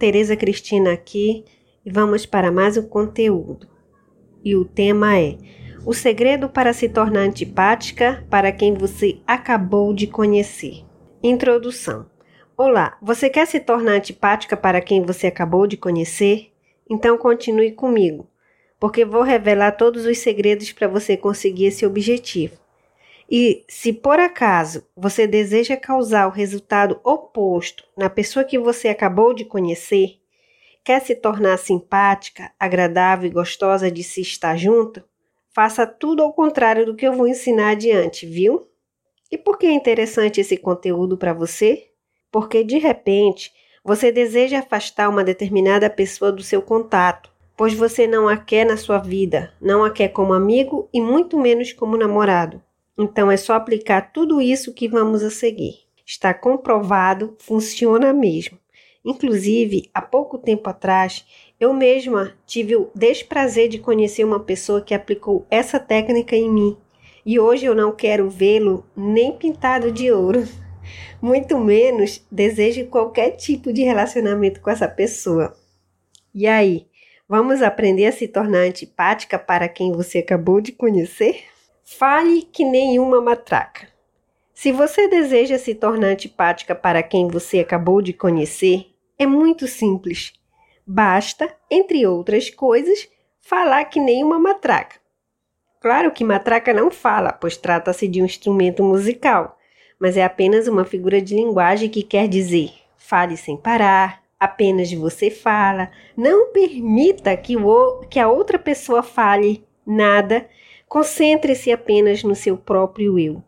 Tereza Cristina aqui e vamos para mais um conteúdo. E o tema é: O segredo para se tornar antipática para quem você acabou de conhecer. Introdução. Olá, você quer se tornar antipática para quem você acabou de conhecer? Então continue comigo, porque vou revelar todos os segredos para você conseguir esse objetivo. E se por acaso você deseja causar o resultado oposto na pessoa que você acabou de conhecer, quer se tornar simpática, agradável e gostosa de se estar junto, faça tudo ao contrário do que eu vou ensinar adiante, viu? E por que é interessante esse conteúdo para você? Porque de repente você deseja afastar uma determinada pessoa do seu contato, pois você não a quer na sua vida, não a quer como amigo e muito menos como namorado. Então é só aplicar tudo isso que vamos a seguir. Está comprovado, funciona mesmo. Inclusive, há pouco tempo atrás, eu mesma tive o desprazer de conhecer uma pessoa que aplicou essa técnica em mim. E hoje eu não quero vê-lo nem pintado de ouro. Muito menos desejo qualquer tipo de relacionamento com essa pessoa. E aí, vamos aprender a se tornar antipática para quem você acabou de conhecer? Fale que nenhuma matraca. Se você deseja se tornar antipática para quem você acabou de conhecer, é muito simples. Basta, entre outras coisas, falar que nenhuma matraca. Claro que matraca não fala, pois trata-se de um instrumento musical, mas é apenas uma figura de linguagem que quer dizer fale sem parar, apenas você fala, não permita que, o, que a outra pessoa fale nada Concentre-se apenas no seu próprio eu.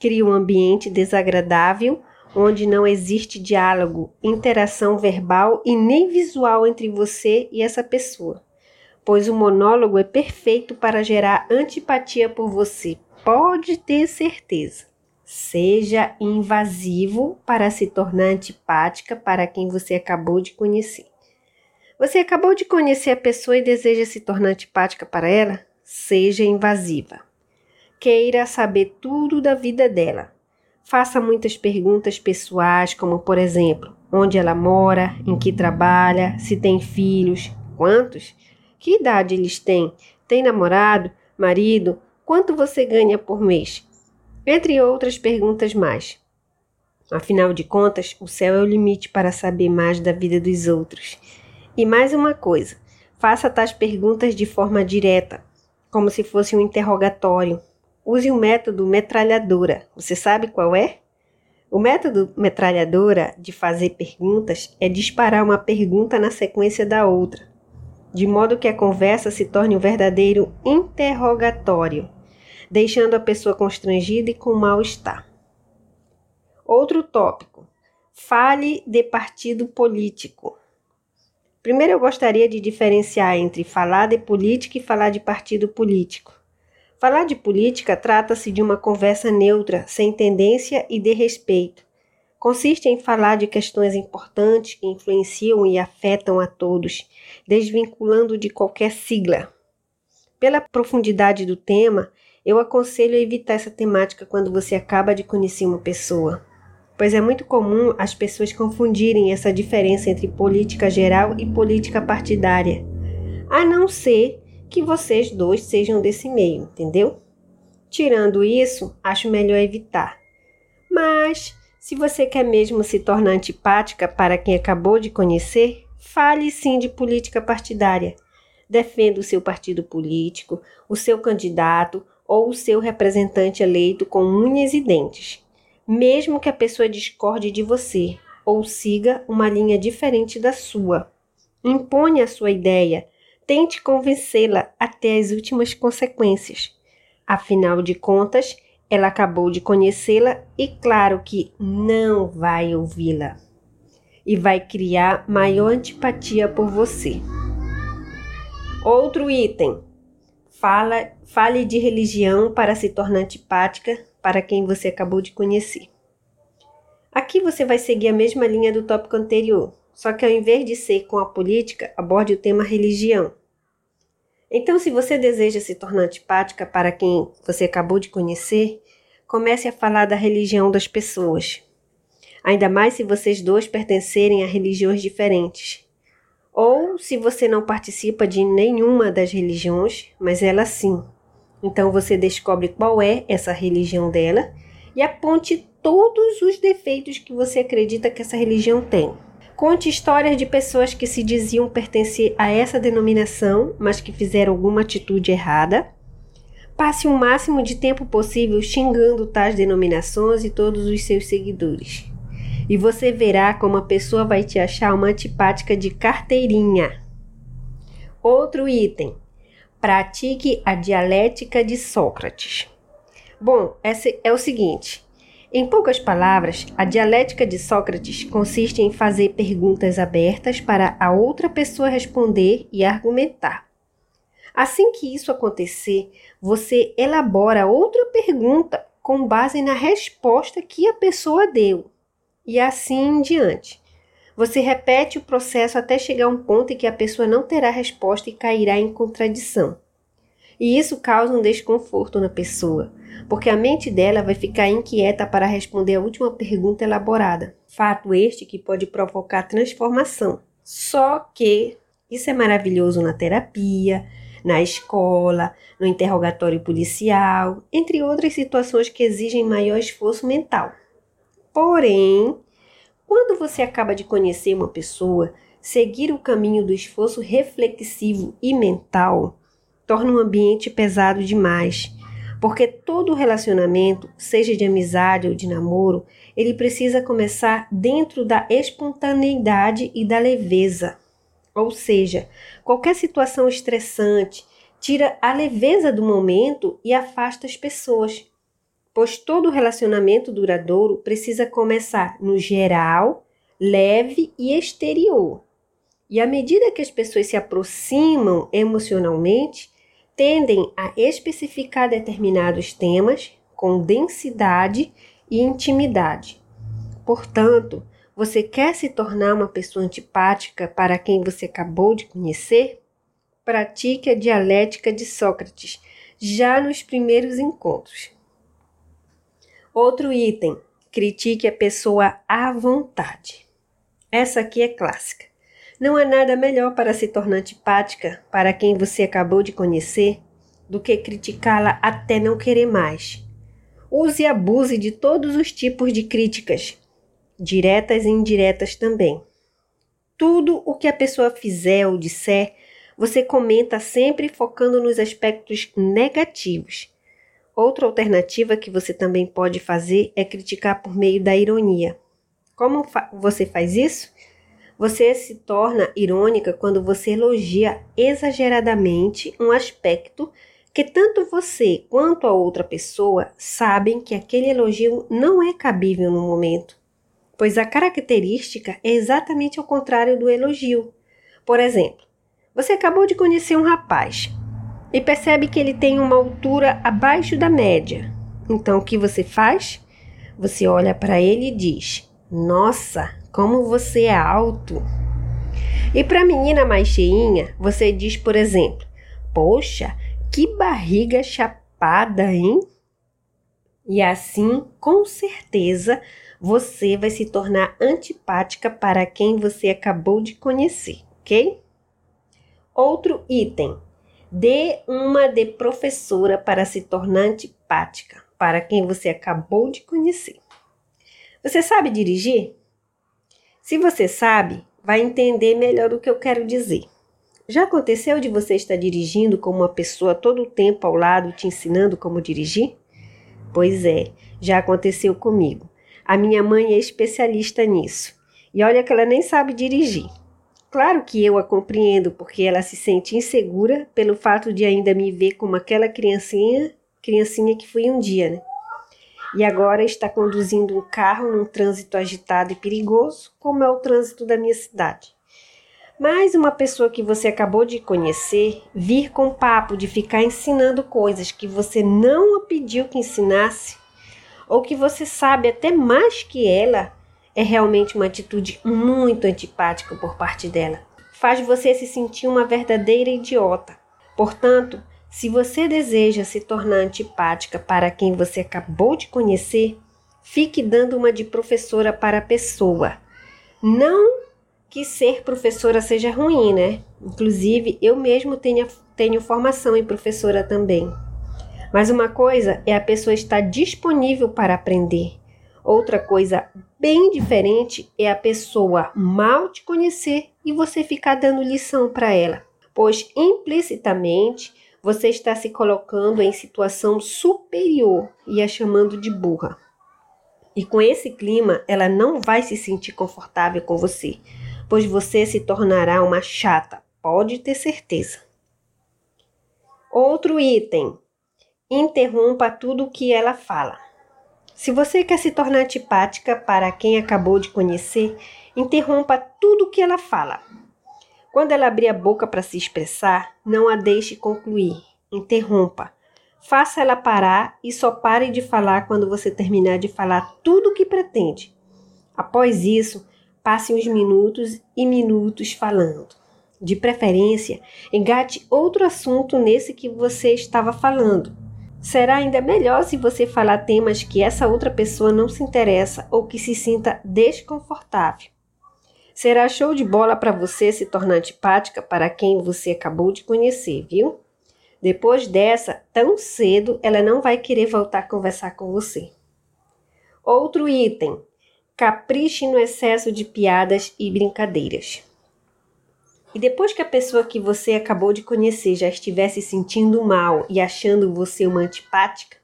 Crie um ambiente desagradável onde não existe diálogo, interação verbal e nem visual entre você e essa pessoa, pois o monólogo é perfeito para gerar antipatia por você. Pode ter certeza. Seja invasivo para se tornar antipática para quem você acabou de conhecer. Você acabou de conhecer a pessoa e deseja se tornar antipática para ela? Seja invasiva. Queira saber tudo da vida dela. Faça muitas perguntas pessoais, como por exemplo, onde ela mora, em que trabalha, se tem filhos, quantos, que idade eles têm, tem namorado, marido, quanto você ganha por mês, entre outras perguntas mais. Afinal de contas, o céu é o limite para saber mais da vida dos outros. E mais uma coisa, faça tais perguntas de forma direta, como se fosse um interrogatório. Use o método metralhadora. Você sabe qual é? O método metralhadora de fazer perguntas é disparar uma pergunta na sequência da outra, de modo que a conversa se torne um verdadeiro interrogatório, deixando a pessoa constrangida e com mal-estar. Outro tópico: fale de partido político. Primeiro, eu gostaria de diferenciar entre falar de política e falar de partido político. Falar de política trata-se de uma conversa neutra, sem tendência e de respeito. Consiste em falar de questões importantes que influenciam e afetam a todos, desvinculando de qualquer sigla. Pela profundidade do tema, eu aconselho a evitar essa temática quando você acaba de conhecer uma pessoa pois é muito comum as pessoas confundirem essa diferença entre política geral e política partidária, a não ser que vocês dois sejam desse meio, entendeu? Tirando isso, acho melhor evitar. Mas, se você quer mesmo se tornar antipática para quem acabou de conhecer, fale sim de política partidária. Defenda o seu partido político, o seu candidato ou o seu representante eleito com unhas e dentes mesmo que a pessoa discorde de você ou siga uma linha diferente da sua. Imponha a sua ideia, tente convencê-la até as últimas consequências. Afinal de contas, ela acabou de conhecê-la e, claro, que não vai ouvi-la. E vai criar maior antipatia por você. Outro item: fala, fale de religião para se tornar antipática para quem você acabou de conhecer. Aqui você vai seguir a mesma linha do tópico anterior, só que ao invés de ser com a política, aborde o tema religião. Então, se você deseja se tornar antipática para quem você acabou de conhecer, comece a falar da religião das pessoas. ainda mais se vocês dois pertencerem a religiões diferentes. Ou se você não participa de nenhuma das religiões, mas ela sim. Então você descobre qual é essa religião dela e aponte todos os defeitos que você acredita que essa religião tem. Conte histórias de pessoas que se diziam pertencer a essa denominação, mas que fizeram alguma atitude errada. Passe o máximo de tempo possível xingando tais denominações e todos os seus seguidores. E você verá como a pessoa vai te achar uma antipática de carteirinha. Outro item: pratique a dialética de Sócrates. Bom, esse é o seguinte. Em poucas palavras, a dialética de Sócrates consiste em fazer perguntas abertas para a outra pessoa responder e argumentar. Assim que isso acontecer, você elabora outra pergunta com base na resposta que a pessoa deu, e assim em diante. Você repete o processo até chegar a um ponto em que a pessoa não terá resposta e cairá em contradição. E isso causa um desconforto na pessoa, porque a mente dela vai ficar inquieta para responder a última pergunta elaborada. Fato este que pode provocar transformação. Só que isso é maravilhoso na terapia, na escola, no interrogatório policial, entre outras situações que exigem maior esforço mental. Porém, quando você acaba de conhecer uma pessoa, seguir o caminho do esforço reflexivo e mental torna um ambiente pesado demais porque todo relacionamento, seja de amizade ou de namoro, ele precisa começar dentro da espontaneidade e da leveza. Ou seja, qualquer situação estressante tira a leveza do momento e afasta as pessoas. Pois todo relacionamento duradouro precisa começar no geral, leve e exterior. E à medida que as pessoas se aproximam emocionalmente, tendem a especificar determinados temas com densidade e intimidade. Portanto, você quer se tornar uma pessoa antipática para quem você acabou de conhecer? Pratique a dialética de Sócrates já nos primeiros encontros. Outro item: critique a pessoa à vontade. Essa aqui é clássica. Não há nada melhor para se tornar antipática para quem você acabou de conhecer do que criticá-la até não querer mais. Use e abuse de todos os tipos de críticas, diretas e indiretas também. Tudo o que a pessoa fizer ou disser, você comenta sempre focando nos aspectos negativos. Outra alternativa que você também pode fazer é criticar por meio da ironia. Como fa você faz isso? Você se torna irônica quando você elogia exageradamente um aspecto que tanto você quanto a outra pessoa sabem que aquele elogio não é cabível no momento, pois a característica é exatamente ao contrário do elogio. Por exemplo, você acabou de conhecer um rapaz e percebe que ele tem uma altura abaixo da média. Então o que você faz? Você olha para ele e diz: Nossa, como você é alto. E para a menina mais cheinha, você diz, por exemplo: Poxa, que barriga chapada, hein? E assim, com certeza, você vai se tornar antipática para quem você acabou de conhecer, ok? Outro item: dê uma de professora para se tornar antipática para quem você acabou de conhecer. Você sabe dirigir? Se você sabe, vai entender melhor o que eu quero dizer. Já aconteceu de você estar dirigindo com uma pessoa todo o tempo ao lado te ensinando como dirigir? Pois é, já aconteceu comigo. A minha mãe é especialista nisso. E olha que ela nem sabe dirigir. Claro que eu a compreendo, porque ela se sente insegura pelo fato de ainda me ver como aquela criancinha, criancinha que fui um dia, né? e agora está conduzindo um carro num trânsito agitado e perigoso, como é o trânsito da minha cidade. Mas uma pessoa que você acabou de conhecer vir com papo de ficar ensinando coisas que você não a pediu que ensinasse, ou que você sabe até mais que ela, é realmente uma atitude muito antipática por parte dela. Faz você se sentir uma verdadeira idiota. Portanto, se você deseja se tornar antipática para quem você acabou de conhecer, Fique dando uma de professora para a pessoa. Não que ser professora seja ruim, né? Inclusive, eu mesmo tenho, tenho formação em professora também. Mas uma coisa é a pessoa estar disponível para aprender. Outra coisa bem diferente é a pessoa mal te conhecer e você ficar dando lição para ela, pois implicitamente você está se colocando em situação superior e a chamando de burra. E com esse clima, ela não vai se sentir confortável com você, pois você se tornará uma chata, pode ter certeza. Outro item: interrompa tudo o que ela fala. Se você quer se tornar antipática para quem acabou de conhecer, interrompa tudo o que ela fala. Quando ela abrir a boca para se expressar, não a deixe concluir. Interrompa. Faça ela parar e só pare de falar quando você terminar de falar tudo o que pretende. Após isso, passe uns minutos e minutos falando. De preferência, engate outro assunto nesse que você estava falando. Será ainda melhor se você falar temas que essa outra pessoa não se interessa ou que se sinta desconfortável. Será show de bola para você se tornar antipática para quem você acabou de conhecer, viu? Depois dessa, tão cedo, ela não vai querer voltar a conversar com você. Outro item: capriche no excesso de piadas e brincadeiras. E depois que a pessoa que você acabou de conhecer já estiver se sentindo mal e achando você uma antipática,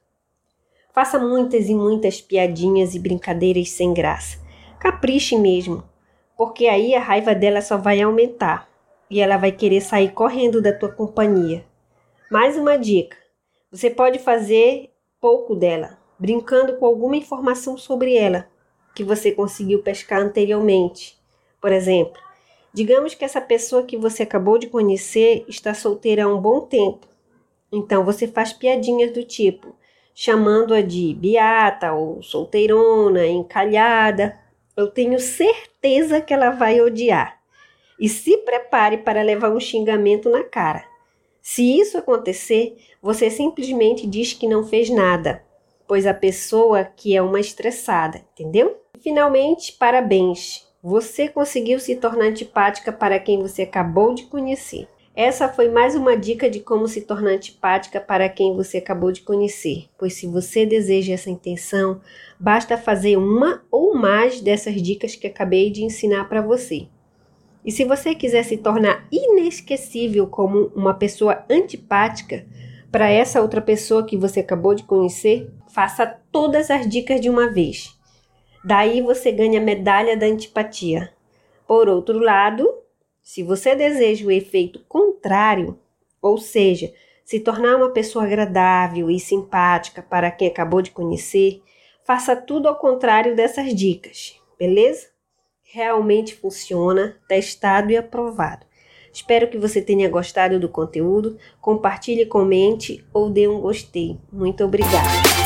faça muitas e muitas piadinhas e brincadeiras sem graça. Capriche mesmo, porque aí a raiva dela só vai aumentar e ela vai querer sair correndo da tua companhia. Mais uma dica: você pode fazer pouco dela, brincando com alguma informação sobre ela que você conseguiu pescar anteriormente. Por exemplo, digamos que essa pessoa que você acabou de conhecer está solteira há um bom tempo. Então você faz piadinhas do tipo, chamando-a de beata ou solteirona, encalhada. Eu tenho certeza que ela vai odiar. E se prepare para levar um xingamento na cara. Se isso acontecer, você simplesmente diz que não fez nada, pois a pessoa que é uma estressada, entendeu? Finalmente, parabéns! Você conseguiu se tornar antipática para quem você acabou de conhecer. Essa foi mais uma dica de como se tornar antipática para quem você acabou de conhecer, pois se você deseja essa intenção, basta fazer uma ou mais dessas dicas que acabei de ensinar para você. E se você quiser se tornar inesquecível como uma pessoa antipática para essa outra pessoa que você acabou de conhecer, faça todas as dicas de uma vez. Daí você ganha a medalha da antipatia. Por outro lado, se você deseja o efeito contrário, ou seja, se tornar uma pessoa agradável e simpática para quem acabou de conhecer, faça tudo ao contrário dessas dicas, beleza? realmente funciona, testado e aprovado. Espero que você tenha gostado do conteúdo. Compartilhe, comente ou dê um gostei. Muito obrigada.